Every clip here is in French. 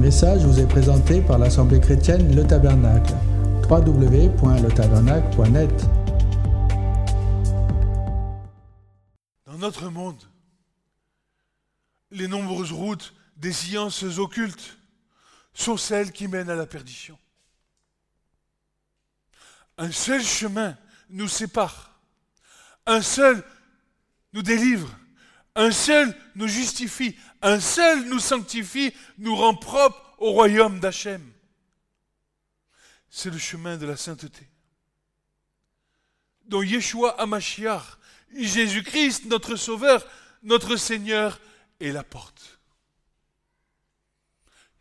message vous est présenté par l'Assemblée chrétienne Le Tabernacle. www.letabernacle.net Dans notre monde, les nombreuses routes des sciences occultes sont celles qui mènent à la perdition. Un seul chemin nous sépare. Un seul nous délivre. Un seul nous justifie. Un seul nous sanctifie, nous rend propre au royaume d'Hachem. C'est le chemin de la sainteté. Dont Yeshua Amashiach, Jésus-Christ, notre Sauveur, notre Seigneur, est la porte.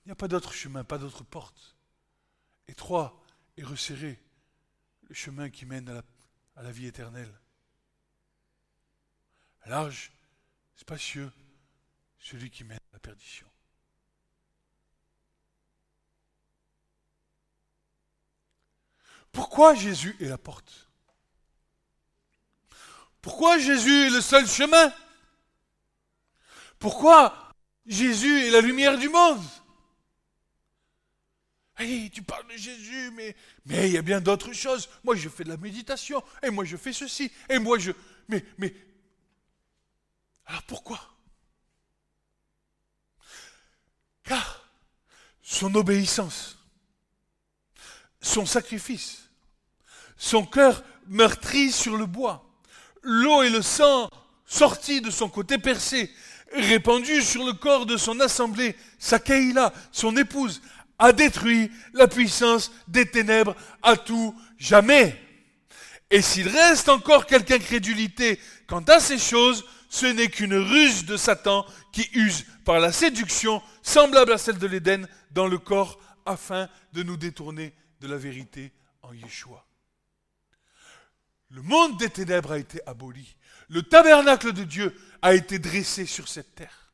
Il n'y a pas d'autre chemin, pas d'autre porte. Étroit et resserré, le chemin qui mène à la, à la vie éternelle. Large, spacieux, celui qui mène à la perdition. Pourquoi Jésus est la porte? Pourquoi Jésus est le seul chemin? Pourquoi Jésus est la lumière du monde? Hey, tu parles de Jésus, mais il y a bien d'autres choses. Moi, je fais de la méditation, et moi, je fais ceci, et moi, je... Mais, mais... Alors pourquoi Car son obéissance, son sacrifice, son cœur meurtri sur le bois, l'eau et le sang sortis de son côté percé, répandus sur le corps de son assemblée, sa son épouse, a détruit la puissance des ténèbres à tout jamais. Et s'il reste encore quelque incrédulité quant à ces choses, ce n'est qu'une ruse de Satan qui use par la séduction semblable à celle de l'Éden dans le corps afin de nous détourner de la vérité en Yeshua. Le monde des ténèbres a été aboli. Le tabernacle de Dieu a été dressé sur cette terre,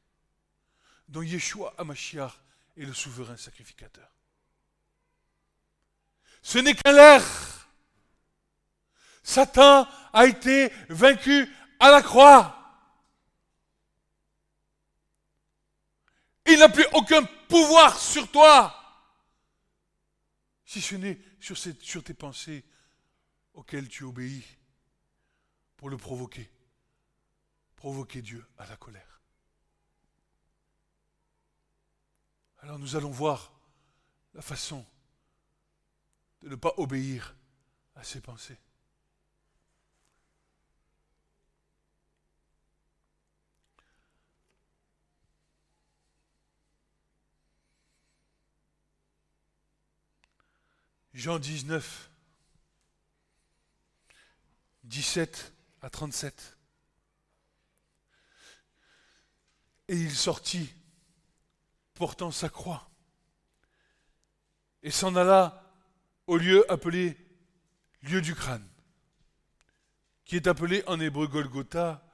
dont Yeshua Amashiach est le souverain sacrificateur. Ce n'est qu'un l'air. Satan a été vaincu à la croix. Il n'a plus aucun pouvoir sur toi, si ce n'est sur, tes pensées auxquelles tu obéis pour le provoquer, provoquer Dieu à la colère. Alors nous allons voir la façon de ne pas obéir à ses pensées. Jean 19, 17 à 37. Et il sortit, portant sa croix, et s'en alla au lieu appelé lieu du crâne, qui est appelé en hébreu Golgotha,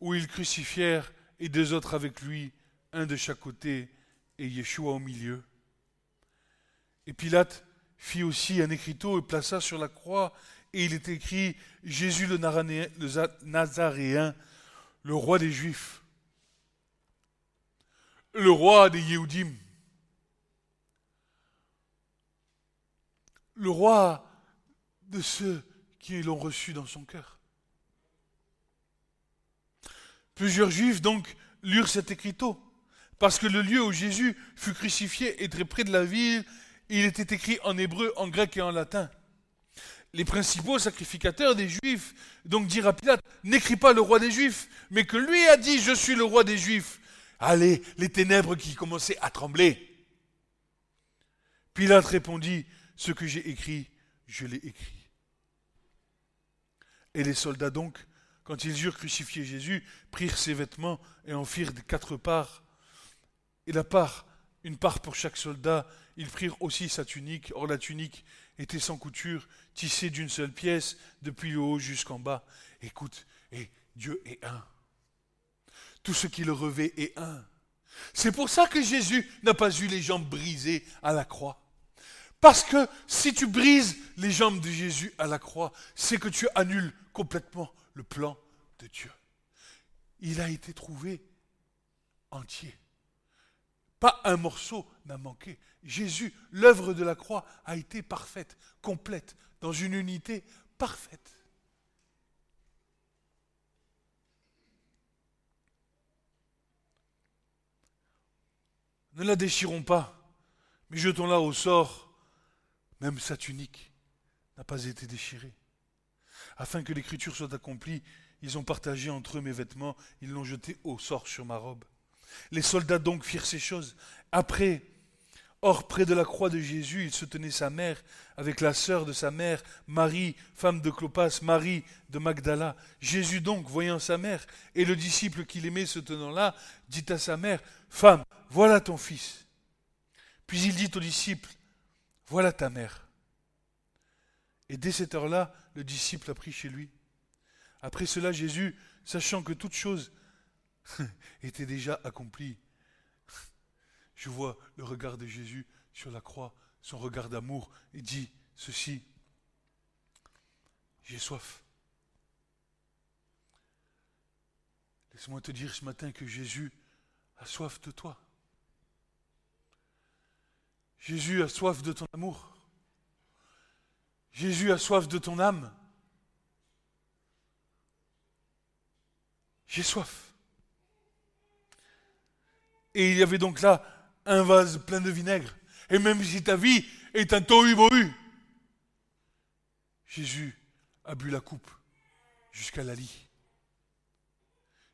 où ils crucifièrent et deux autres avec lui, un de chaque côté et Yeshua au milieu. Et Pilate fit aussi un écriteau et plaça sur la croix, et il est écrit Jésus le Nazaréen, le roi des Juifs, le roi des Yéhoudim, le roi de ceux qui l'ont reçu dans son cœur. Plusieurs Juifs donc lurent cet écriteau, parce que le lieu où Jésus fut crucifié est très près de la ville il était écrit en hébreu, en grec et en latin. Les principaux sacrificateurs des Juifs donc dirent à Pilate, n'écris pas le roi des Juifs, mais que lui a dit, je suis le roi des Juifs. Allez, les ténèbres qui commençaient à trembler. Pilate répondit, ce que j'ai écrit, je l'ai écrit. Et les soldats donc, quand ils eurent crucifié Jésus, prirent ses vêtements et en firent quatre parts. Et la part, une part pour chaque soldat, ils prirent aussi sa tunique. Or la tunique était sans couture, tissée d'une seule pièce, depuis le haut jusqu'en bas. Écoute, et Dieu est un. Tout ce qui le revêt est un. C'est pour ça que Jésus n'a pas eu les jambes brisées à la croix. Parce que si tu brises les jambes de Jésus à la croix, c'est que tu annules complètement le plan de Dieu. Il a été trouvé entier, Pas un morceau n'a manqué. Jésus, l'œuvre de la croix a été parfaite, complète, dans une unité parfaite. Ne la déchirons pas, mais jetons-la au sort. Même sa tunique n'a pas été déchirée. Afin que l'écriture soit accomplie, ils ont partagé entre eux mes vêtements, ils l'ont jeté au sort sur ma robe. Les soldats donc firent ces choses. Après, Or, près de la croix de Jésus, il se tenait sa mère, avec la sœur de sa mère, Marie, femme de Clopas, Marie de Magdala. Jésus donc, voyant sa mère, et le disciple qu'il aimait se tenant là, dit à sa mère, Femme, voilà ton fils. Puis il dit au disciple, Voilà ta mère. Et dès cette heure-là, le disciple a pris chez lui. Après cela, Jésus, sachant que toute chose était déjà accomplie, je vois le regard de Jésus sur la croix, son regard d'amour, et dit ceci, j'ai soif. Laisse-moi te dire ce matin que Jésus a soif de toi. Jésus a soif de ton amour. Jésus a soif de ton âme. J'ai soif. Et il y avait donc là un vase plein de vinaigre. Et même si ta vie est un tohu-bohu, Jésus a bu la coupe jusqu'à la lit.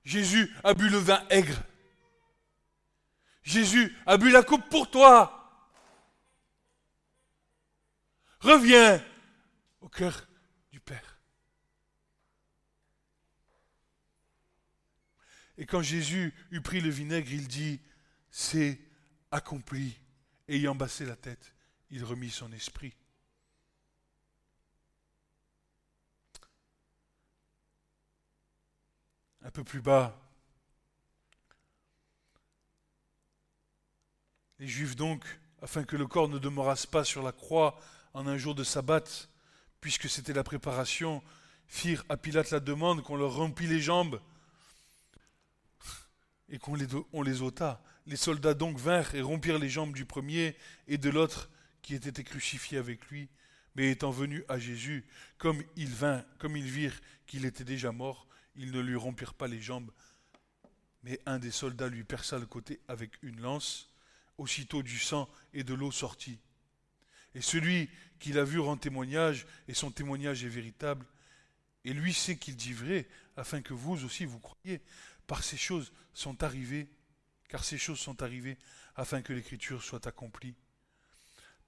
Jésus a bu le vin aigre. Jésus a bu la coupe pour toi. Reviens au cœur du Père. Et quand Jésus eut pris le vinaigre, il dit, c'est accompli. Ayant bassé la tête, il remit son esprit. Un peu plus bas, les Juifs donc, afin que le corps ne demeurasse pas sur la croix en un jour de sabbat, puisque c'était la préparation, firent à Pilate la demande qu'on leur remplit les jambes et qu'on les, ôta. Les soldats donc vinrent et rompirent les jambes du premier et de l'autre qui était crucifié avec lui. Mais étant venus à Jésus, comme ils vint, comme ils virent qu'il était déjà mort, ils ne lui rompirent pas les jambes. Mais un des soldats lui perça le côté avec une lance. Aussitôt du sang et de l'eau sortit. Et celui qui l'a vu rend témoignage, et son témoignage est véritable. Et lui sait qu'il dit vrai, afin que vous aussi vous croyiez. Par ces choses sont arrivées car ces choses sont arrivées afin que l'écriture soit accomplie.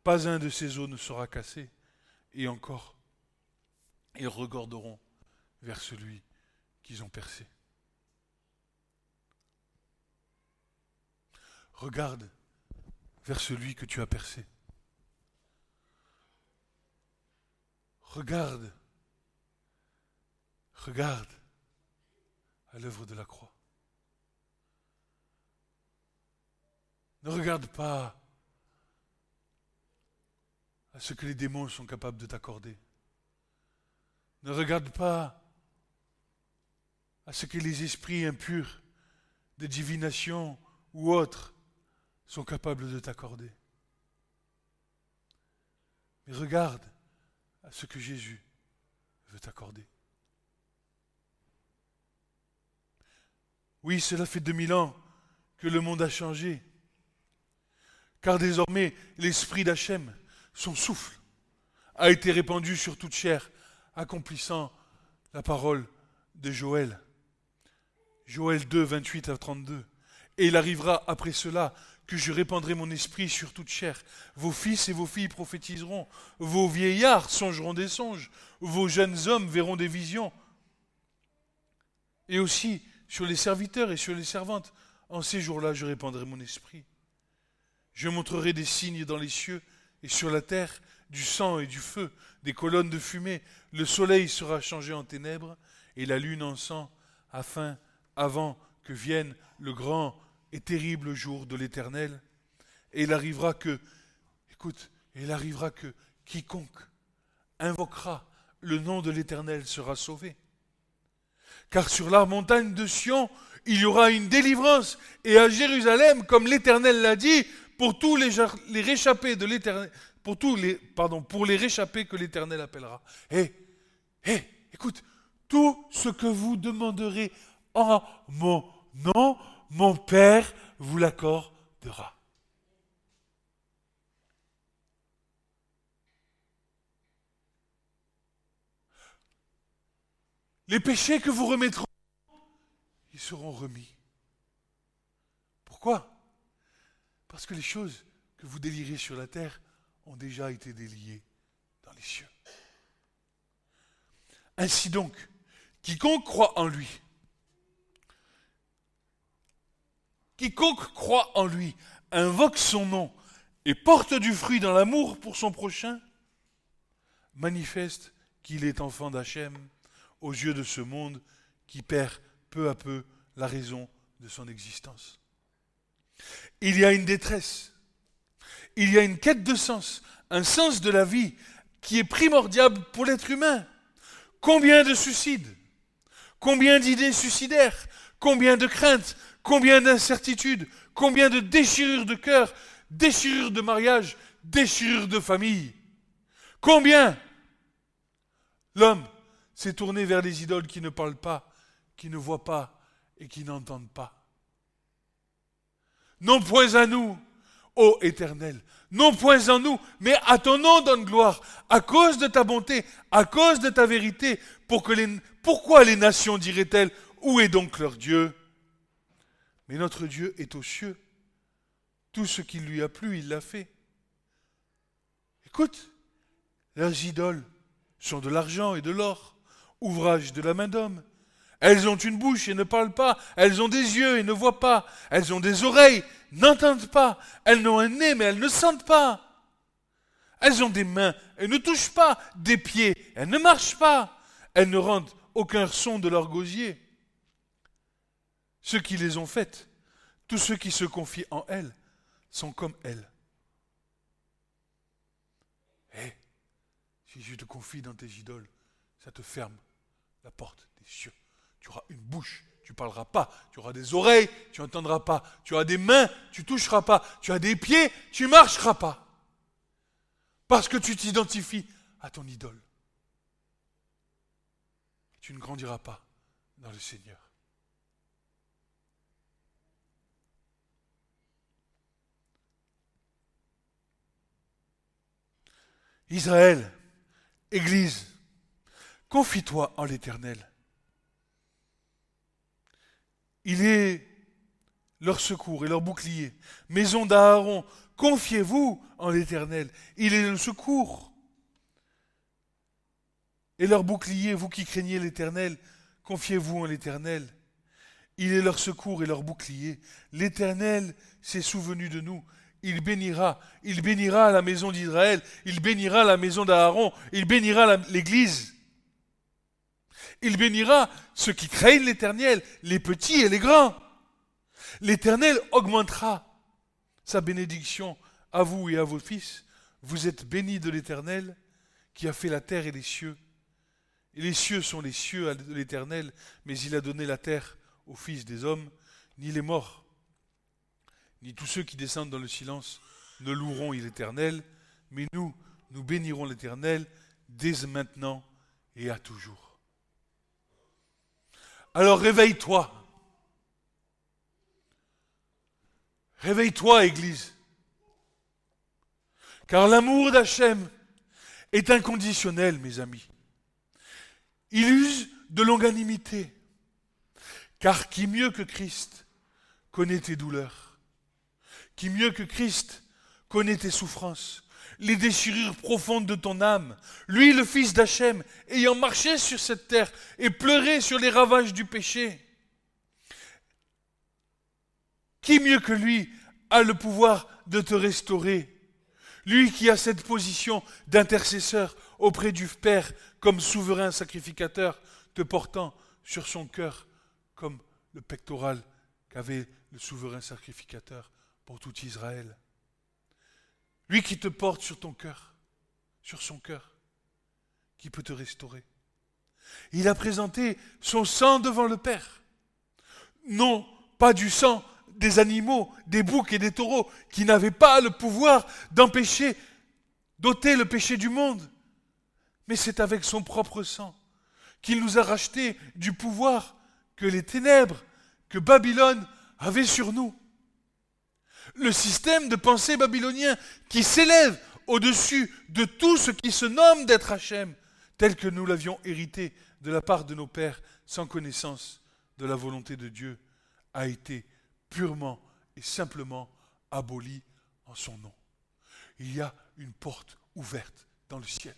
Pas un de ces os ne sera cassé, et encore, ils regarderont vers celui qu'ils ont percé. Regarde vers celui que tu as percé. Regarde, regarde à l'œuvre de la croix. Ne regarde pas à ce que les démons sont capables de t'accorder. Ne regarde pas à ce que les esprits impurs de divination ou autres sont capables de t'accorder. Mais regarde à ce que Jésus veut t'accorder. Oui, cela fait 2000 ans que le monde a changé. Car désormais, l'esprit d'Hachem, son souffle, a été répandu sur toute chair, accomplissant la parole de Joël. Joël 2, 28 à 32. Et il arrivera après cela que je répandrai mon esprit sur toute chair. Vos fils et vos filles prophétiseront, vos vieillards songeront des songes, vos jeunes hommes verront des visions. Et aussi sur les serviteurs et sur les servantes, en ces jours-là, je répandrai mon esprit. Je montrerai des signes dans les cieux et sur la terre, du sang et du feu, des colonnes de fumée. Le soleil sera changé en ténèbres et la lune en sang, afin, avant que vienne le grand et terrible jour de l'Éternel. Et il arrivera que, écoute, il arrivera que quiconque invoquera le nom de l'Éternel sera sauvé. Car sur la montagne de Sion, il y aura une délivrance. Et à Jérusalem, comme l'Éternel l'a dit, pour tous les, réchappés que l'Éternel appellera. Hé, hé, écoute, tout ce que vous demanderez en mon nom, mon Père vous l'accordera. Les péchés que vous remettrez, ils seront remis. Pourquoi? Parce que les choses que vous délirez sur la terre ont déjà été déliées dans les cieux. Ainsi donc, quiconque croit en lui, quiconque croit en lui, invoque son nom et porte du fruit dans l'amour pour son prochain, manifeste qu'il est enfant d'Hachem aux yeux de ce monde qui perd peu à peu la raison de son existence. Il y a une détresse, il y a une quête de sens, un sens de la vie qui est primordial pour l'être humain. Combien de suicides? Combien d'idées suicidaires? Combien de craintes? Combien d'incertitudes? Combien de déchirures de cœur? Déchirures de mariage? Déchirures de famille? Combien? L'homme c'est tourner vers les idoles qui ne parlent pas, qui ne voient pas et qui n'entendent pas. Non point à nous, ô Éternel, non point en nous, mais à ton nom donne gloire, à cause de ta bonté, à cause de ta vérité, pourquoi les nations diraient-elles, où est donc leur Dieu? Mais notre Dieu est aux cieux. Tout ce qui lui a plu, il l'a fait. Écoute, leurs idoles sont de l'argent et de l'or ouvrage de la main d'homme. Elles ont une bouche et ne parlent pas. Elles ont des yeux et ne voient pas. Elles ont des oreilles, n'entendent pas. Elles ont un nez, mais elles ne sentent pas. Elles ont des mains et ne touchent pas. Des pieds, elles ne marchent pas. Elles ne rendent aucun son de leur gosier. Ceux qui les ont faites, tous ceux qui se confient en elles, sont comme elles. Eh, si je te confie dans tes idoles, ça te ferme la porte des cieux. Tu auras une bouche, tu ne parleras pas. Tu auras des oreilles, tu n'entendras pas. Tu auras des mains, tu toucheras pas. Tu as des pieds, tu ne marcheras pas. Parce que tu t'identifies à ton idole. Tu ne grandiras pas dans le Seigneur. Israël, Église, Confie-toi en l'Éternel. Il est leur secours et leur bouclier. Maison d'Aaron, confiez-vous en l'Éternel. Il est le secours. Et leur bouclier, vous qui craignez l'Éternel, confiez-vous en l'Éternel. Il est leur secours et leur bouclier. L'Éternel s'est souvenu de nous. Il bénira, il bénira la maison d'Israël, il bénira la maison d'Aaron, il bénira l'Église. Il bénira ceux qui craignent l'Éternel, les petits et les grands. L'Éternel augmentera sa bénédiction à vous et à vos fils. Vous êtes bénis de l'Éternel qui a fait la terre et les cieux. Et les cieux sont les cieux de l'Éternel, mais il a donné la terre aux fils des hommes. Ni les morts, ni tous ceux qui descendent dans le silence ne loueront l'Éternel, mais nous, nous bénirons l'Éternel dès maintenant et à toujours. Alors réveille-toi. Réveille-toi, Église. Car l'amour d'Hachem est inconditionnel, mes amis. Il use de longanimité. Car qui mieux que Christ connaît tes douleurs? Qui mieux que Christ connaît tes souffrances? Les déchirures profondes de ton âme. Lui, le fils d'Hachem, ayant marché sur cette terre et pleuré sur les ravages du péché. Qui mieux que lui a le pouvoir de te restaurer? Lui qui a cette position d'intercesseur auprès du Père comme souverain sacrificateur, te portant sur son cœur comme le pectoral qu'avait le souverain sacrificateur pour tout Israël. Lui qui te porte sur ton cœur, sur son cœur, qui peut te restaurer. Il a présenté son sang devant le Père. non pas du sang des animaux, des boucs et des taureaux, qui n'avaient pas le pouvoir d'empêcher, d'ôter le péché du monde, mais c'est avec son propre sang qu'il nous a racheté du pouvoir que les ténèbres, que Babylone avait sur nous. Le système de pensée babylonien qui s'élève au-dessus de tout ce qui se nomme d'être Hachem, tel que nous l'avions hérité de la part de nos pères sans connaissance de la volonté de Dieu, a été purement et simplement aboli en son nom. Il y a une porte ouverte dans le ciel,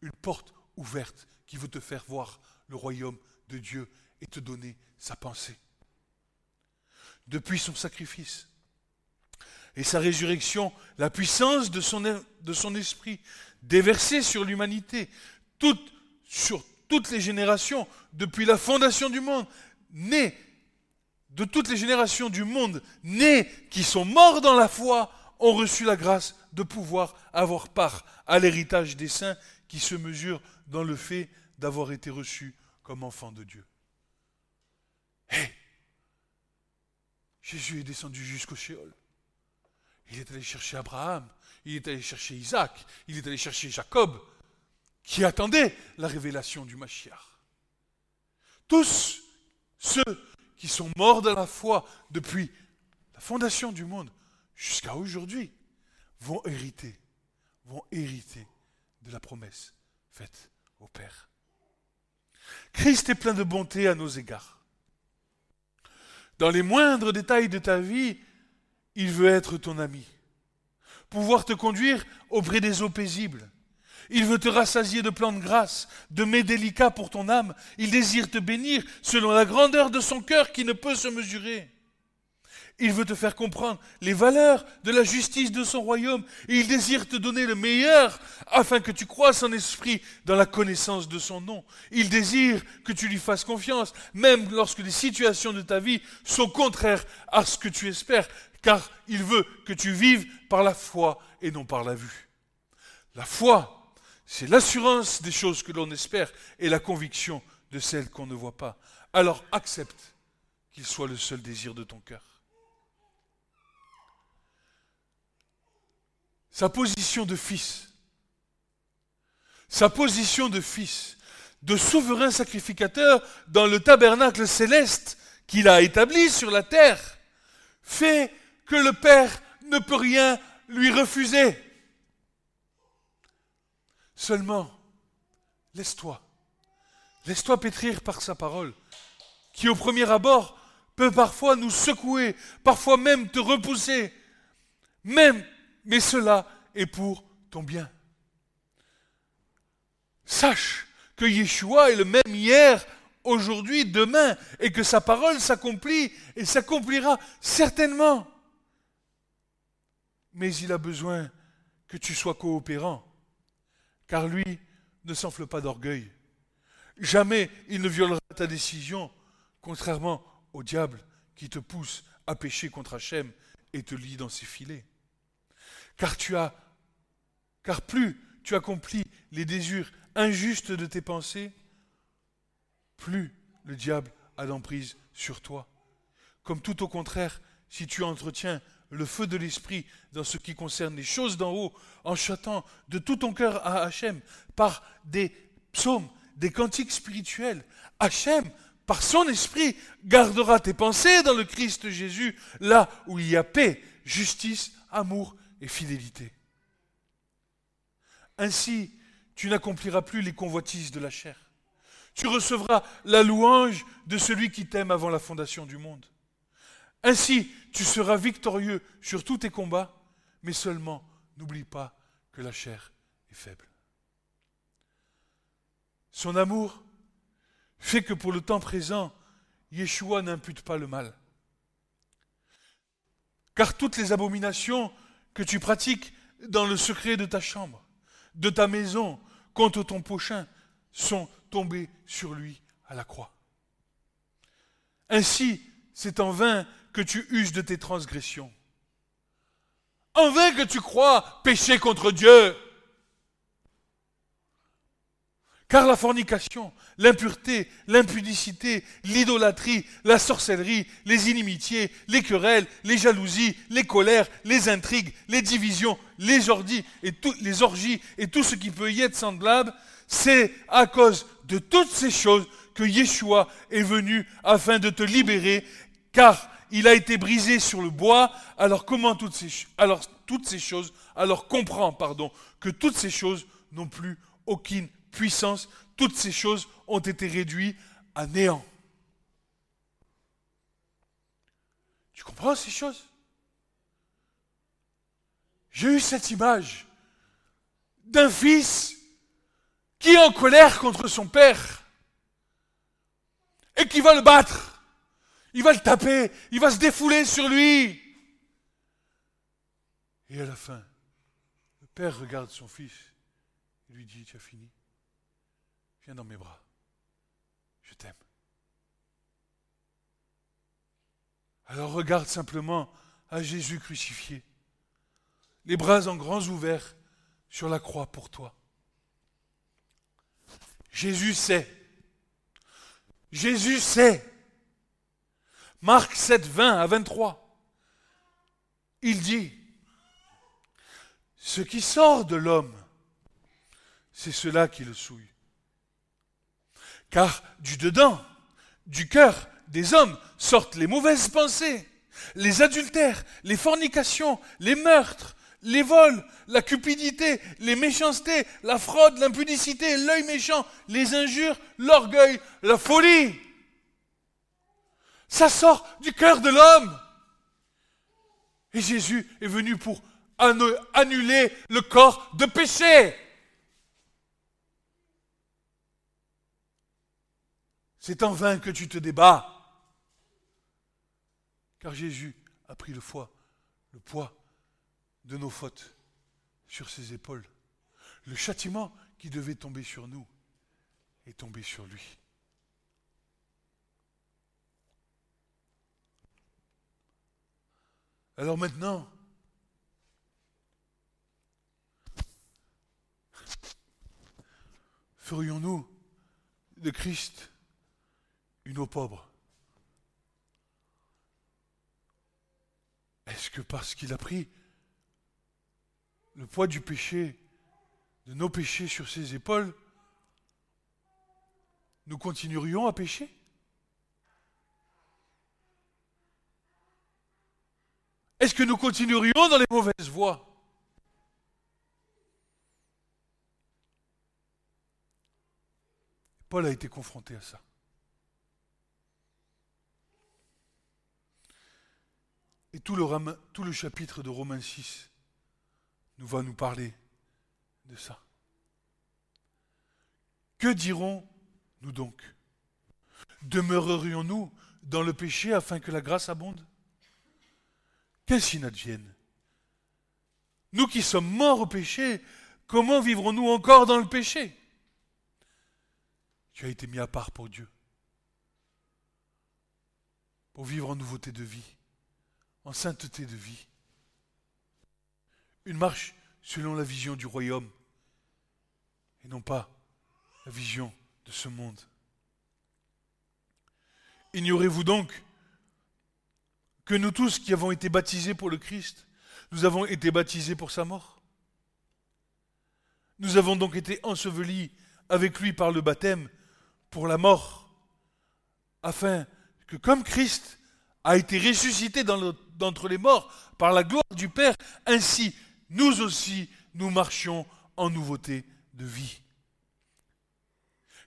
une porte ouverte qui veut te faire voir le royaume de Dieu et te donner sa pensée. Depuis son sacrifice et sa résurrection, la puissance de son, esprit déversée sur l'humanité, sur toutes les générations, depuis la fondation du monde, née de toutes les générations du monde, nés qui sont morts dans la foi, ont reçu la grâce de pouvoir avoir part à l'héritage des saints qui se mesure dans le fait d'avoir été reçus comme enfants de Dieu. Hé Jésus est descendu jusqu'au Sheol. Il est allé chercher Abraham, il est allé chercher Isaac, il est allé chercher Jacob, qui attendaient la révélation du Mashiach. Tous ceux qui sont morts dans la foi depuis la fondation du monde jusqu'à aujourd'hui vont hériter, vont hériter de la promesse faite au Père. Christ est plein de bonté à nos égards. Dans les moindres détails de ta vie, il veut être ton ami, pouvoir te conduire auprès des eaux paisibles, il veut te rassasier de plans de grâce, de mets délicats pour ton âme. Il désire te bénir selon la grandeur de son cœur qui ne peut se mesurer. Il veut te faire comprendre les valeurs de la justice de son royaume. Il désire te donner le meilleur afin que tu croisses en esprit dans la connaissance de son nom. Il désire que tu lui fasses confiance, même lorsque les situations de ta vie sont contraires à ce que tu espères, car il veut que tu vives par la foi et non par la vue. La foi, c'est l'assurance des choses que l'on espère et la conviction de celles qu'on ne voit pas. Alors accepte qu'il soit le seul désir de ton cœur. Sa position de fils, sa position de fils, de souverain sacrificateur dans le tabernacle céleste qu'il a établi sur la terre, fait que le Père ne peut rien lui refuser. Seulement, laisse-toi. Laisse-toi pétrir par sa parole, qui au premier abord peut parfois nous secouer, parfois même te repousser. Même, mais cela est pour ton bien. Sache que Yeshua est le même hier, aujourd'hui, demain, et que sa parole s'accomplit et s'accomplira certainement. Mais il a besoin que tu sois coopérant car lui ne s'enfle pas d'orgueil. Jamais il ne violera ta décision, contrairement au diable qui te pousse à pécher contre Hachem et te lie dans ses filets. Car tu as, car plus tu accomplis les désirs injustes de tes pensées, plus le diable a l'emprise sur toi. Comme tout au contraire, si tu entretiens le feu de l'esprit dans ce qui concerne les choses d'en haut, en chantant de tout ton cœur à Hachem par des psaumes, des cantiques spirituels. Hachem, par son esprit, gardera tes pensées dans le Christ Jésus, là où il y a paix, justice, amour et fidélité. Ainsi, tu n'accompliras plus les convoitises de la chair. Tu recevras la louange de celui qui t'aime avant la fondation du monde. Ainsi, tu seras victorieux sur tous tes combats, mais seulement n'oublie pas que la chair est faible. Son amour fait que pour le temps présent, Yeshua n'impute pas le mal. Car toutes les abominations que tu pratiques dans le secret de ta chambre, de ta maison, contre ton prochain, sont tombées sur lui à la croix. Ainsi, c'est en vain que tu uses de tes transgressions. En vain que tu crois pécher contre Dieu. Car la fornication, l'impureté, l'impudicité, l'idolâtrie, la sorcellerie, les inimitiés, les querelles, les jalousies, les colères, les intrigues, les divisions, les orgies et, tout, les orgies et tout ce qui peut y être semblable, c'est à cause de toutes ces choses que Yeshua est venu afin de te libérer, car il a été brisé sur le bois. Alors comment toutes ces, toutes ces choses, alors comprends, pardon, que toutes ces choses n'ont plus aucune puissance, toutes ces choses ont été réduites à néant. Tu comprends ces choses? J'ai eu cette image d'un fils qui est en colère contre son père et qui va le battre. Il va le taper, il va se défouler sur lui. Et à la fin, le père regarde son fils et lui dit, tu as fini Viens dans mes bras. Je t'aime. Alors regarde simplement à Jésus crucifié, les bras en grands ouverts sur la croix pour toi. Jésus sait. Jésus sait. Marc 7, 20 à 23. Il dit, ce qui sort de l'homme, c'est cela qui le souille. Car du dedans, du cœur des hommes sortent les mauvaises pensées, les adultères, les fornications, les meurtres, les vols, la cupidité, les méchancetés, la fraude, l'impudicité, l'œil méchant, les injures, l'orgueil, la folie. Ça sort du cœur de l'homme. Et Jésus est venu pour annuler le corps de péché. C'est en vain que tu te débats. Car Jésus a pris le le poids de nos fautes sur ses épaules. Le châtiment qui devait tomber sur nous est tombé sur lui. Alors maintenant, ferions-nous de Christ une eau pauvre Est-ce que parce qu'il a pris le poids du péché, de nos péchés sur ses épaules, nous continuerions à pécher? Est-ce que nous continuerions dans les mauvaises voies? Paul a été confronté à ça. Et tout le, chapitre de Romains 6 nous va nous parler de ça. Que dirons-nous donc? Demeurerions-nous dans le péché afin que la grâce abonde? Qu'est-ce qui n'advienne Nous qui sommes morts au péché, comment vivrons-nous encore dans le péché? Tu as été mis à part pour Dieu, pour vivre en nouveauté de vie, en sainteté de vie. Une marche selon la vision du royaume et non pas la vision de ce monde. Ignorez-vous donc que nous tous qui avons été baptisés pour le Christ, nous avons été baptisés pour sa mort Nous avons donc été ensevelis avec lui par le baptême pour la mort, afin que comme Christ a été ressuscité d'entre les morts par la gloire du Père, ainsi nous aussi, nous marchions en nouveauté de vie.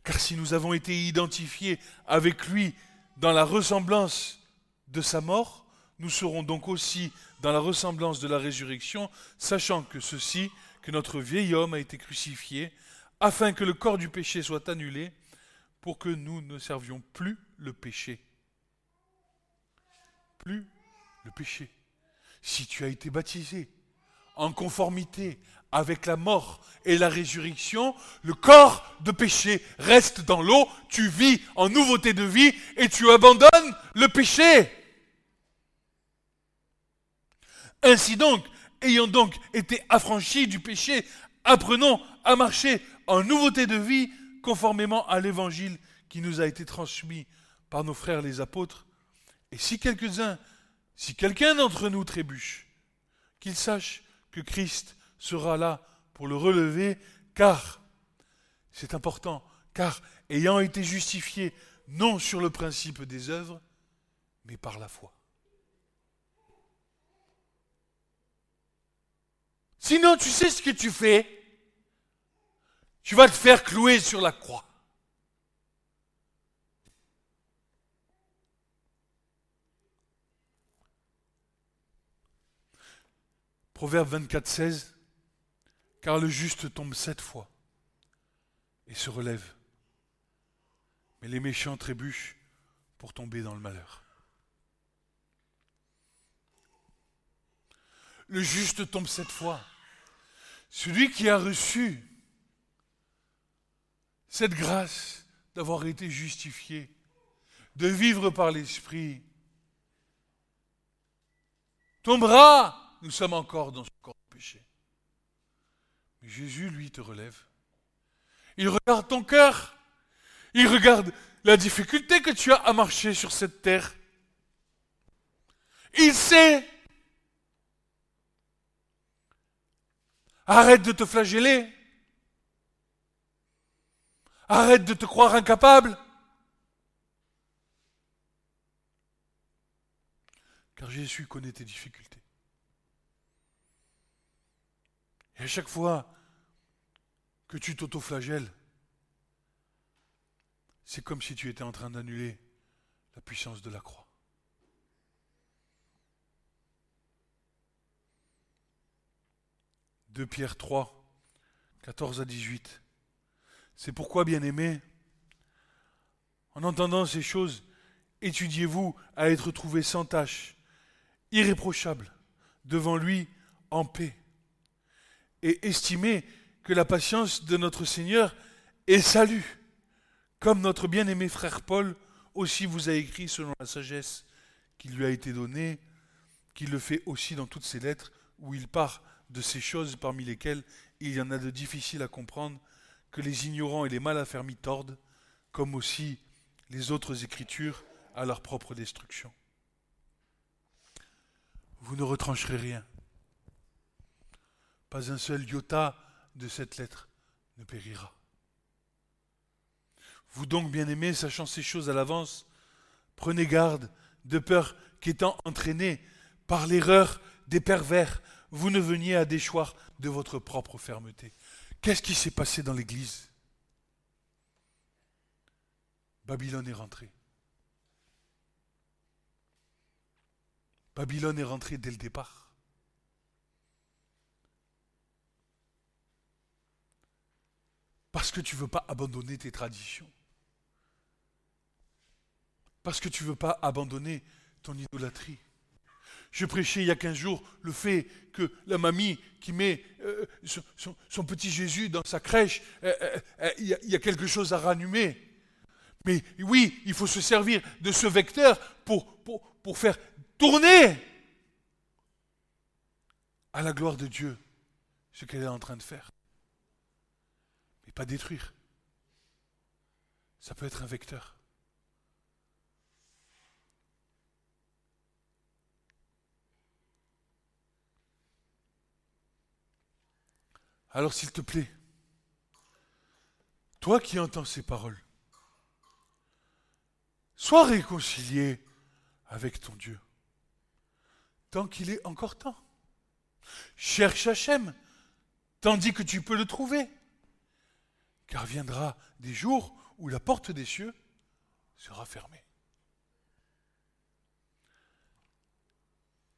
Car si nous avons été identifiés avec lui dans la ressemblance de sa mort, nous serons donc aussi dans la ressemblance de la résurrection, sachant que ceci, que notre vieil homme a été crucifié, afin que le corps du péché soit annulé, pour que nous ne servions plus le péché. Plus le péché. Si tu as été baptisé, en conformité avec la mort et la résurrection, le corps de péché reste dans l'eau, tu vis en nouveauté de vie et tu abandonnes le péché. Ainsi donc, ayant donc été affranchis du péché, apprenons à marcher en nouveauté de vie conformément à l'évangile qui nous a été transmis par nos frères les apôtres. Et si quelques-uns, si quelqu'un d'entre nous trébuche, qu'il sache que Christ sera là pour le relever, car, c'est important, car ayant été justifié non sur le principe des œuvres, mais par la foi. Sinon, tu sais ce que tu fais? Tu vas te faire clouer sur la croix. Proverbe 24, 16. Car le juste tombe sept fois et se relève. Mais les méchants trébuchent pour tomber dans le malheur. Le juste tombe sept fois. Celui qui a reçu cette grâce d'avoir été justifié, de vivre par l'Esprit, tombera. Nous sommes encore dans ce corps de péché. Mais Jésus, lui, te relève. Il regarde ton cœur. Il regarde la difficulté que tu as à marcher sur cette terre. Il sait. Arrête de te flageller. Arrête de te croire incapable. Car Jésus connaît tes difficultés. Et à chaque fois que tu t'autoflagelles, c'est comme si tu étais en train d'annuler la puissance de la croix. De Pierre 3, 14 à 18. C'est pourquoi, bien-aimés, en entendant ces choses, étudiez-vous à être trouvés sans tache, irréprochables, devant lui en paix, et estimez que la patience de notre Seigneur est salut, comme notre bien-aimé frère Paul aussi vous a écrit selon la sagesse qui lui a été donnée, qu'il le fait aussi dans toutes ses lettres, où il part de ces choses parmi lesquelles il y en a de difficiles à comprendre, que les ignorants et les mal affermis tordent, comme aussi les autres écritures à leur propre destruction. Vous ne retrancherez rien. Pas un seul iota de cette lettre ne périra. Vous donc, bien-aimés, sachant ces choses à l'avance, prenez garde, de peur qu'étant entraînés par l'erreur des pervers, vous ne veniez à déchoir de votre propre fermeté. Qu'est-ce qui s'est passé dans l'Église? Babylone est rentrée. Babylone est rentrée dès le départ. Parce que tu ne veux pas abandonner tes traditions. Parce que tu ne veux pas abandonner ton idolâtrie. Je prêchais il y a 15 jours le fait que la mamie qui met euh, son, petit Jésus dans sa crèche, euh, euh, il y, a quelque chose à ranhumer. Mais oui, il faut se servir de ce vecteur pour, pour, faire tourner à la gloire de Dieu ce qu'elle est en train de faire pas détruire. Ça peut être un vecteur. Alors s'il te plaît, toi qui entends ces paroles, sois réconcilié avec ton Dieu, tant qu'il est encore temps. Cherche Hachem, tandis que tu peux le trouver car viendra des jours où la porte des cieux sera fermée.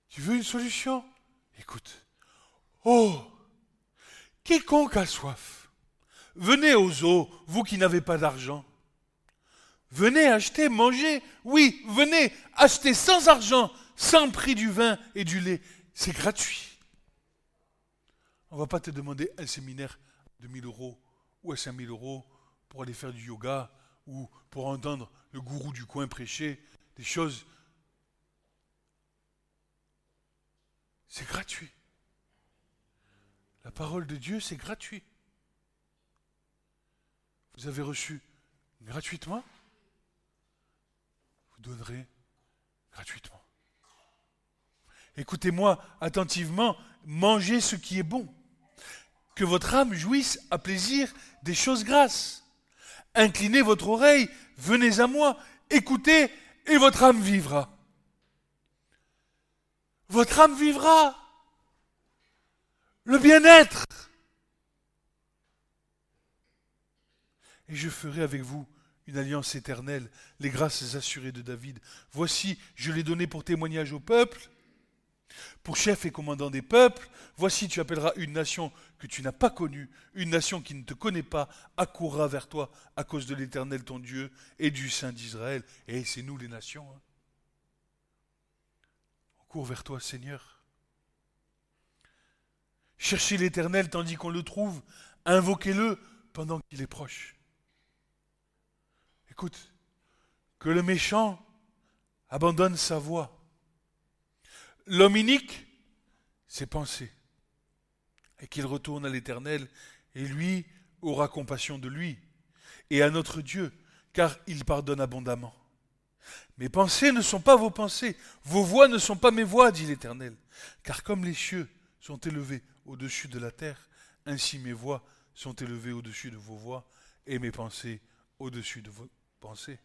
Tu veux une solution? Écoute. Oh Quiconque a soif, venez aux eaux, vous qui n'avez pas d'argent. Venez acheter, manger. Oui, venez acheter sans argent, sans prix du vin et du lait. C'est gratuit. On ne va pas te demander un séminaire de 1000 euros ou à 5000 euros pour aller faire du yoga ou pour entendre le gourou du coin prêcher des choses. C'est gratuit. La parole de Dieu, c'est gratuit. vous avez reçu gratuitement, vous donnerez gratuitement. Écoutez-moi attentivement, mangez ce qui est bon. Que votre âme jouisse à plaisir des choses grasses. Inclinez votre oreille, venez à moi, écoutez, et votre âme vivra. Votre âme vivra. Le bien-être. Et je ferai avec vous une alliance éternelle, les grâces assurées de David. Voici, je l'ai donné pour témoignage au peuple, pour chef et commandant des peuples. Voici, tu appelleras une nation que tu n'as pas connue, une nation qui ne te connaît pas, accourra vers toi à cause de l'Éternel ton Dieu et du Saint d'Israël. Et c'est nous les nations. Hein. On court vers toi, Seigneur. Cherchez l'Éternel tandis qu'on le trouve, invoquez-le pendant qu'il est proche. Écoute, que le méchant abandonne sa voie. L'homme inique, ses pensées. Et qu'il retourne à l'Éternel, et lui aura compassion de lui, et à notre Dieu, car il pardonne abondamment. Mes pensées ne sont pas vos pensées, vos voix ne sont pas mes voix, dit l'Éternel. Car comme les cieux sont élevés au-dessus de la terre, ainsi mes voix sont élevées au-dessus de vos voix, et mes pensées au-dessus de vos Pensez.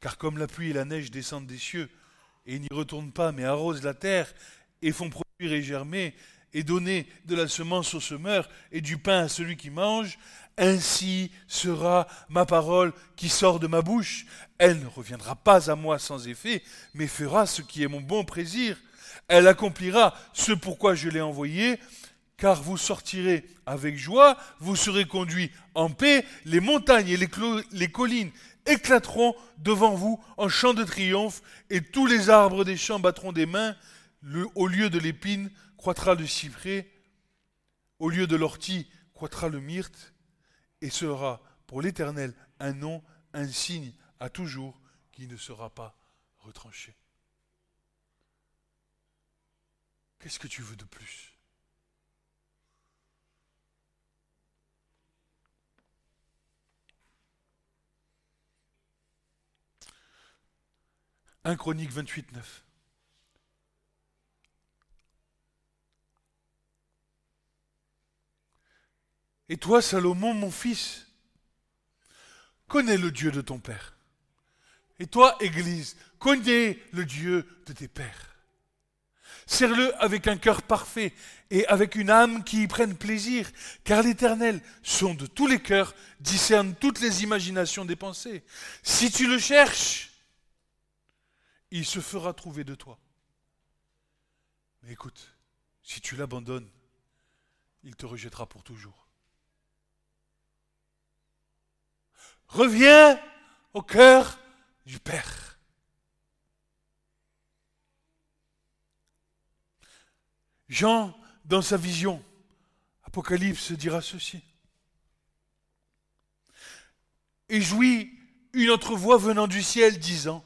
Car comme la pluie et la neige descendent des cieux, et n'y retournent pas, mais arrosent la terre, et font produire et germer, et donner de la semence au semeur, et du pain à celui qui mange, ainsi sera ma parole qui sort de ma bouche. Elle ne reviendra pas à moi sans effet, mais fera ce qui est mon bon plaisir. Elle accomplira ce pourquoi je l'ai envoyée, car vous sortirez avec joie, vous serez conduits en paix, les montagnes et les, collines éclateront devant vous en chant de triomphe, et tous les arbres des champs battront des mains, au lieu de l'épine croîtra le cyprès, au lieu de l'ortie croîtra le myrte, et sera pour l'Éternel un nom, un signe à toujours qui ne sera pas retranché. Qu'est-ce que tu veux de plus? 1 Chronique 28, 9. Et toi, Salomon, mon fils, connais le Dieu de ton Père. Et toi, Église, connais le Dieu de tes pères. Serre-le avec un cœur parfait et avec une âme qui y prenne plaisir, car l'Éternel, son de tous les cœurs, discerne toutes les imaginations des pensées. Si tu le cherches, il se fera trouver de toi. Mais écoute, si tu l'abandonnes, il te rejettera pour toujours. Reviens au cœur du Père. Jean, dans sa vision, Apocalypse dira ceci. Et jouit une autre voix venant du ciel disant,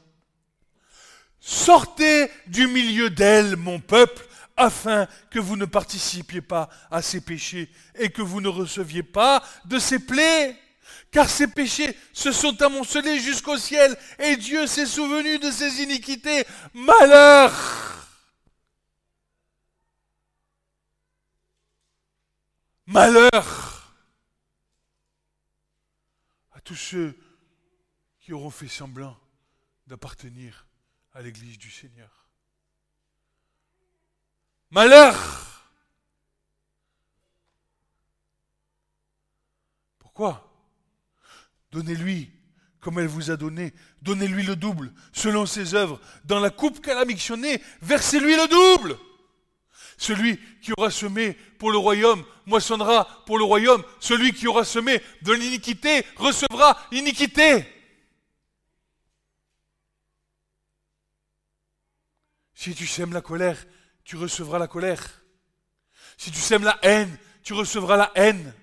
Sortez du milieu d'elle, mon peuple, afin que vous ne participiez pas à ses péchés et que vous ne receviez pas de ses plaies. Car ses péchés se sont amoncelés jusqu'au ciel et Dieu s'est souvenu de ses iniquités. Malheur Malheur à tous ceux qui auront fait semblant d'appartenir à l'église du Seigneur. Malheur Pourquoi? Donnez-lui comme elle vous a donné, donnez-lui le double, selon ses œuvres. Dans la coupe qu'elle a mixtionnée, versez-lui le double. Celui qui aura semé pour le royaume moissonnera pour le royaume. Celui qui aura semé de l'iniquité recevra l'iniquité. Si tu sèmes la colère, tu recevras la colère. Si tu sèmes la haine, tu recevras la haine.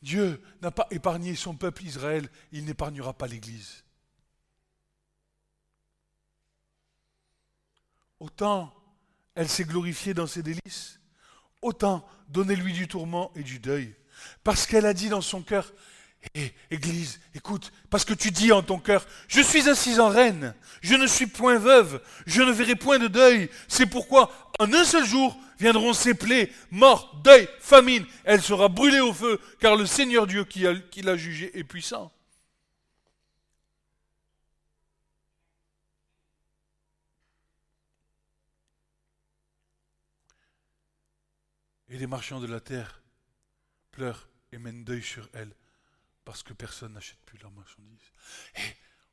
Dieu n'a pas épargné son peuple Israël, il n'épargnera pas l'Église. Autant elle s'est glorifiée dans ses délices, autant donnez-lui du tourment et du deuil. Parce qu'elle a dit dans son cœur, Église, écoute, parce que tu dis en ton cœur, je suis assise en reine, je ne suis point veuve, je ne verrai point de deuil. C'est pourquoi, en un seul jour, viendront ses plaies, mort, deuil, famine. Elle sera brûlée au feu, car le Seigneur Dieu qui l'a jugée est puissant. Et les marchands de la terre pleurent et mènent deuil sur elle parce que personne n'achète plus leurs marchandises.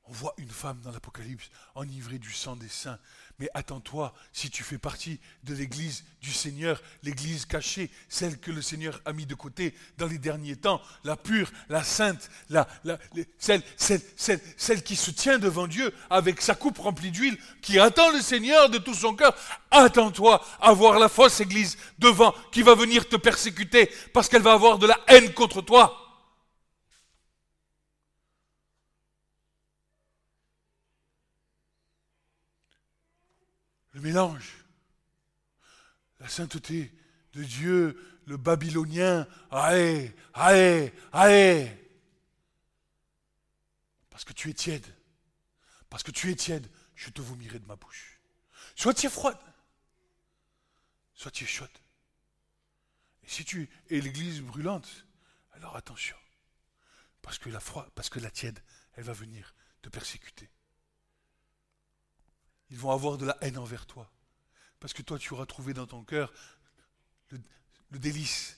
On voit une femme dans l'Apocalypse enivrée du sang des saints. Mais attends-toi, si tu fais partie de l'église du Seigneur, l'église cachée, celle que le Seigneur a mis de côté dans les derniers temps, la pure, la sainte, la, celle, celle, qui se tient devant Dieu avec sa coupe remplie d'huile, qui attend le Seigneur de tout son cœur, attends-toi à voir la fausse église devant qui va venir te persécuter parce qu'elle va avoir de la haine contre toi. Mélange, la sainteté de Dieu, le babylonien, aïe, aïe, aïe. Parce que tu es tiède, parce que tu es tiède, je te vomirai de ma bouche. Soit tu es froide, soit tu es chaude. Et si tu es l'église brûlante, alors attention, parce que la froide, parce que la tiède, elle va venir te persécuter ils vont avoir de la haine envers toi. Parce que toi, tu auras trouvé dans ton cœur le, délice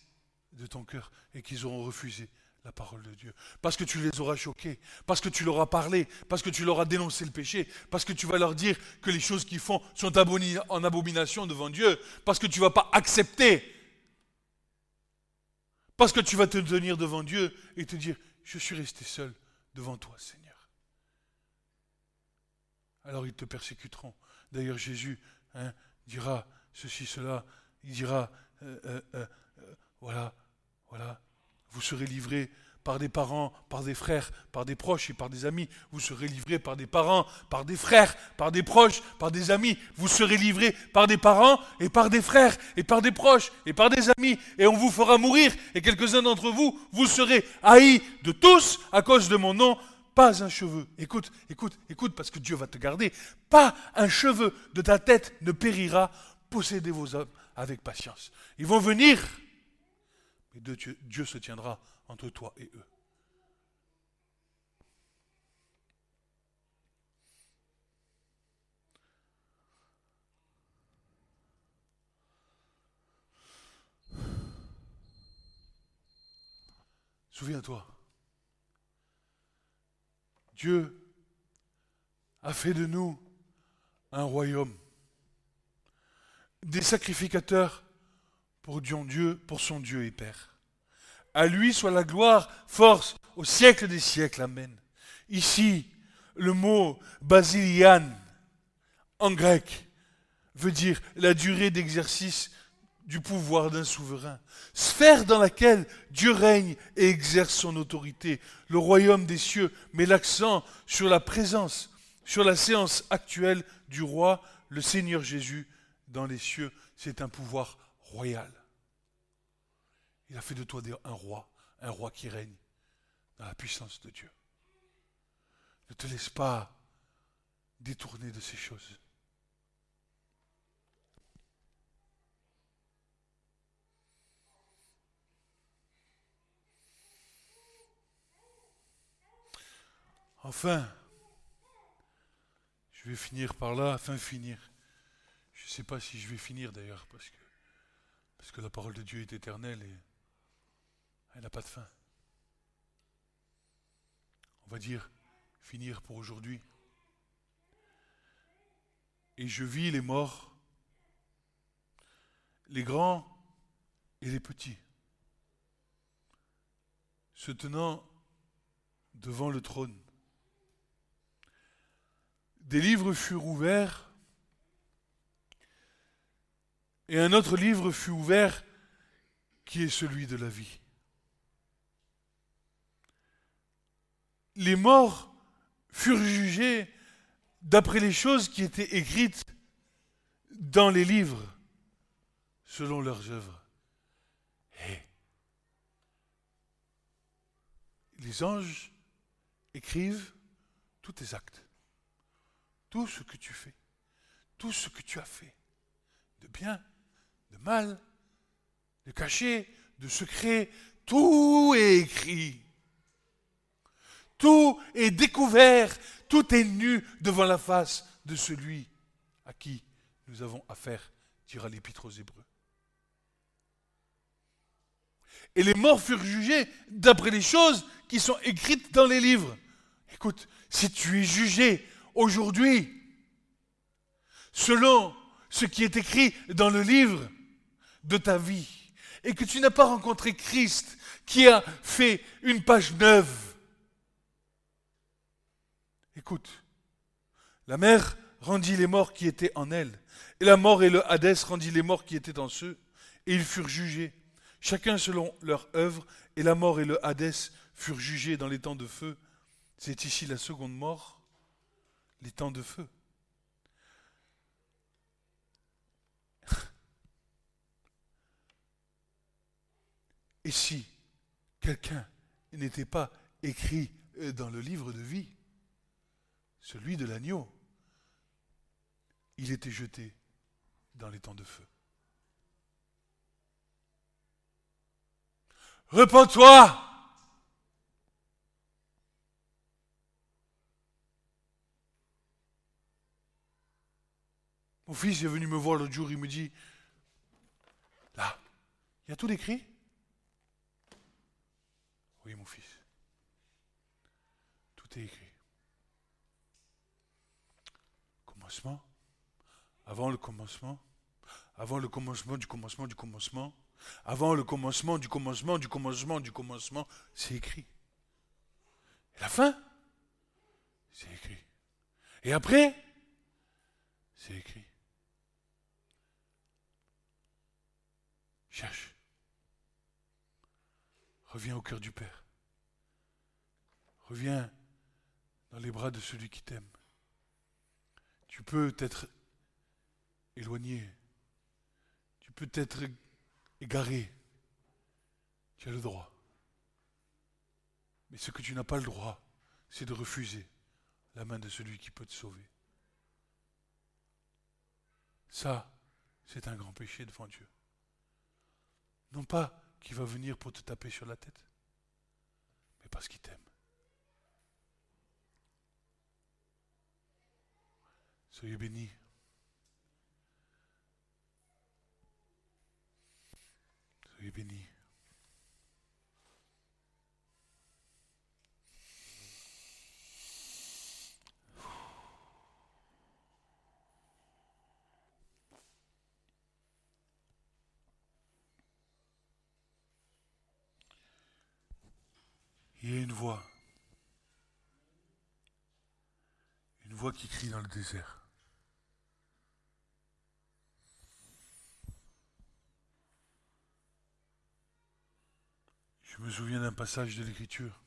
de ton cœur et qu'ils auront refusé la parole de Dieu. Parce que tu les auras choqués, parce que tu leur as parlé, parce que tu leur as dénoncé le péché, parce que tu vas leur dire que les choses qu'ils font sont en abomination devant Dieu, parce que tu ne vas pas accepter, parce que tu vas te tenir devant Dieu et te dire, je suis resté seul devant toi, Seigneur alors ils te persécuteront. D'ailleurs, Jésus hein, dira ceci, cela, il dira, euh, euh, euh, voilà, voilà, vous serez livrés par des parents, par des frères, par des proches et par des amis. Vous serez livrés par des parents, par des frères, par des proches, par des amis. Vous serez livrés par des parents et par des frères et par des proches et par des amis. Et on vous fera mourir. Et quelques-uns d'entre vous, vous serez haïs de tous à cause de mon nom pas un cheveu, écoute, écoute, écoute, parce que Dieu va te garder, pas un cheveu de ta tête ne périra, possédez vos hommes avec patience. Ils vont venir, mais Dieu, Dieu se tiendra entre toi et eux. Souviens-toi, Dieu a fait de nous un royaume, des sacrificateurs pour Dieu, pour son Dieu et Père. À lui soit la gloire, force, au siècle des siècles. Amen. Ici, le mot basilian en grec veut dire la durée d'exercice du pouvoir d'un souverain, sphère dans laquelle Dieu règne et exerce son autorité. Le royaume des cieux met l'accent sur la présence, sur la séance actuelle du roi, le Seigneur Jésus dans les cieux. C'est un pouvoir royal. Il a fait de toi un roi, un roi qui règne dans la puissance de Dieu. Ne te laisse pas détourner de ces choses. Enfin, je vais finir par là, enfin finir. Je ne sais pas si je vais finir d'ailleurs, parce que, parce que la parole de Dieu est éternelle et elle n'a pas de fin. On va dire finir pour aujourd'hui. Et je vis les morts, les grands et les petits, se tenant devant le trône des livres furent ouverts et un autre livre fut ouvert qui est celui de la vie. Les morts furent jugés d'après les choses qui étaient écrites dans les livres selon leurs œuvres. Les anges écrivent tous tes actes, tout ce que tu fais, tout ce que tu as fait, de bien, de mal, de caché, de secret, tout est écrit. Tout est découvert, tout est nu devant la face de celui à qui nous avons affaire, dira l'Épître aux Hébreux. Et les morts furent jugés d'après les choses qui sont écrites dans les livres. Écoute, si tu es jugé aujourd'hui selon ce qui est écrit dans le livre de ta vie, et que tu n'as pas rencontré Christ qui a fait une page neuve, écoute, la mer rendit les morts qui étaient en elle, et la mort et le Hadès rendit les morts qui étaient en ceux, et ils furent jugés, chacun selon leur œuvre, et la mort et le Hadès furent jugés dans les temps de feu. C'est ici la seconde mort, les temps de feu. Et si quelqu'un n'était pas écrit euh, dans le livre de vie, celui de l'agneau, il était jeté dans les temps de feu. Repends-toi Mon fils est venu me voir l'autre jour, il me dit, là, il y a tout écrit Oui, mon fils. Tout est écrit. Commencement, avant le commencement, avant le commencement du commencement du commencement, avant le commencement du commencement du commencement du commencement, c'est écrit. Et la fin, c'est écrit. Et après, c'est écrit. Cherche. Reviens au cœur du Père. Reviens dans les bras de celui qui t'aime. Tu peux t'être éloigné. Tu peux t'être égaré. Tu as le droit. Mais ce que tu n'as pas le droit, c'est de refuser la main de celui qui peut te sauver. Ça, c'est un grand péché devant Dieu. Non pas qu'il va venir pour te taper sur la tête, mais parce qu'il t'aime. Soyez bénis. Soyez bénis. Une voix qui crie dans le désert. Je me souviens d'un passage de l'Écriture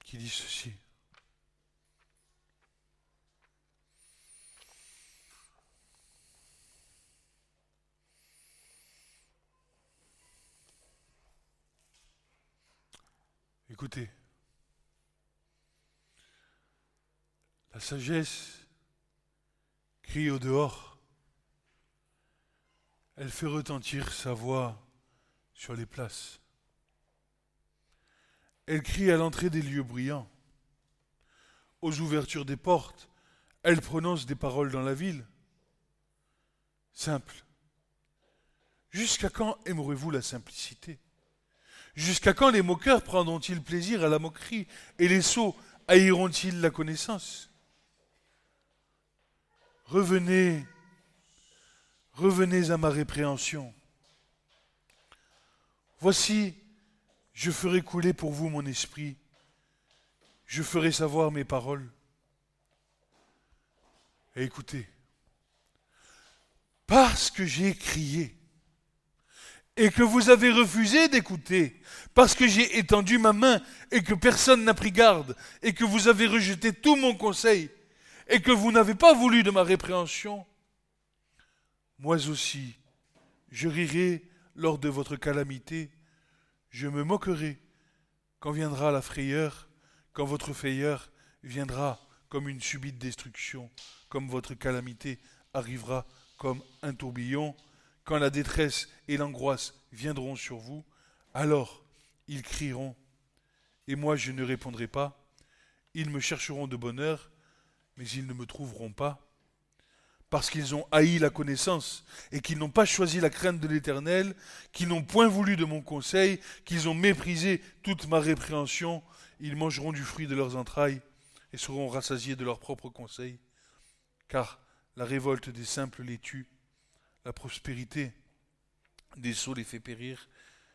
qui dit ceci. Écoutez, la sagesse crie au dehors elle fait retentir sa voix sur les places. Elle crie à l'entrée des lieux brillants. Aux ouvertures des portes, elle prononce des paroles dans la ville. Simple. Jusqu'à quand aimerez-vous la simplicité? Jusqu'à quand les moqueurs prendront-ils plaisir à la moquerie et les sots haïront-ils la connaissance? Revenez Revenez à ma répréhension. Voici, je ferai couler pour vous mon esprit, je ferai savoir mes paroles. Écoutez, parce que j'ai crié et que vous avez refusé d'écouter, parce que j'ai étendu ma main et que personne n'a pris garde, et que vous avez rejeté tout mon conseil, et que vous n'avez pas voulu de ma répréhension, moi aussi, Je rirai lors de votre calamité, je me moquerai quand viendra la frayeur, quand votre frayeur viendra comme une subite destruction, comme votre calamité arrivera comme un tourbillon, quand la détresse et l'angoisse viendront sur vous, alors ils crieront, et moi je ne répondrai pas, ils me chercheront de bonheur, mais ils ne me trouveront pas, parce qu'ils ont haï la connaissance, et qu'ils n'ont pas choisi la crainte de l'Éternel, qu'ils n'ont point voulu de mon conseil, qu'ils ont méprisé toute ma répréhension, ils mangeront du fruit de leurs entrailles, et seront rassasiés de leurs propres conseils, car la révolte des simples les tue, la prospérité des sots les fait périr.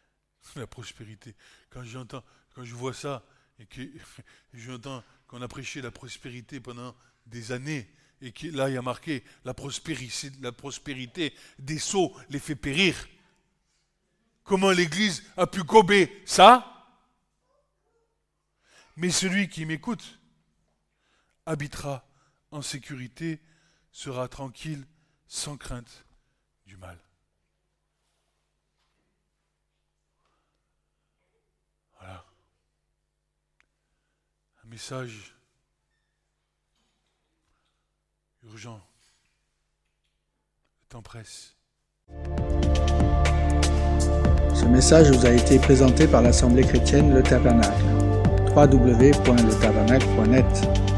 La prospérité. Quand j'entends, quand je vois ça, et que j'entends qu'on a prêché la prospérité pendant des années, et que là il y a marqué la prospérité, la prospérité des sots les fait périr. Comment l'Église a pu gober ça? Mais celui qui m'écoute habitera en sécurité, sera tranquille, sans crainte Voilà. Un message urgent. Le temps presse. Ce message vous a été présenté par l'Assemblée chrétienne Le Tabernacle. www.letabernacle.net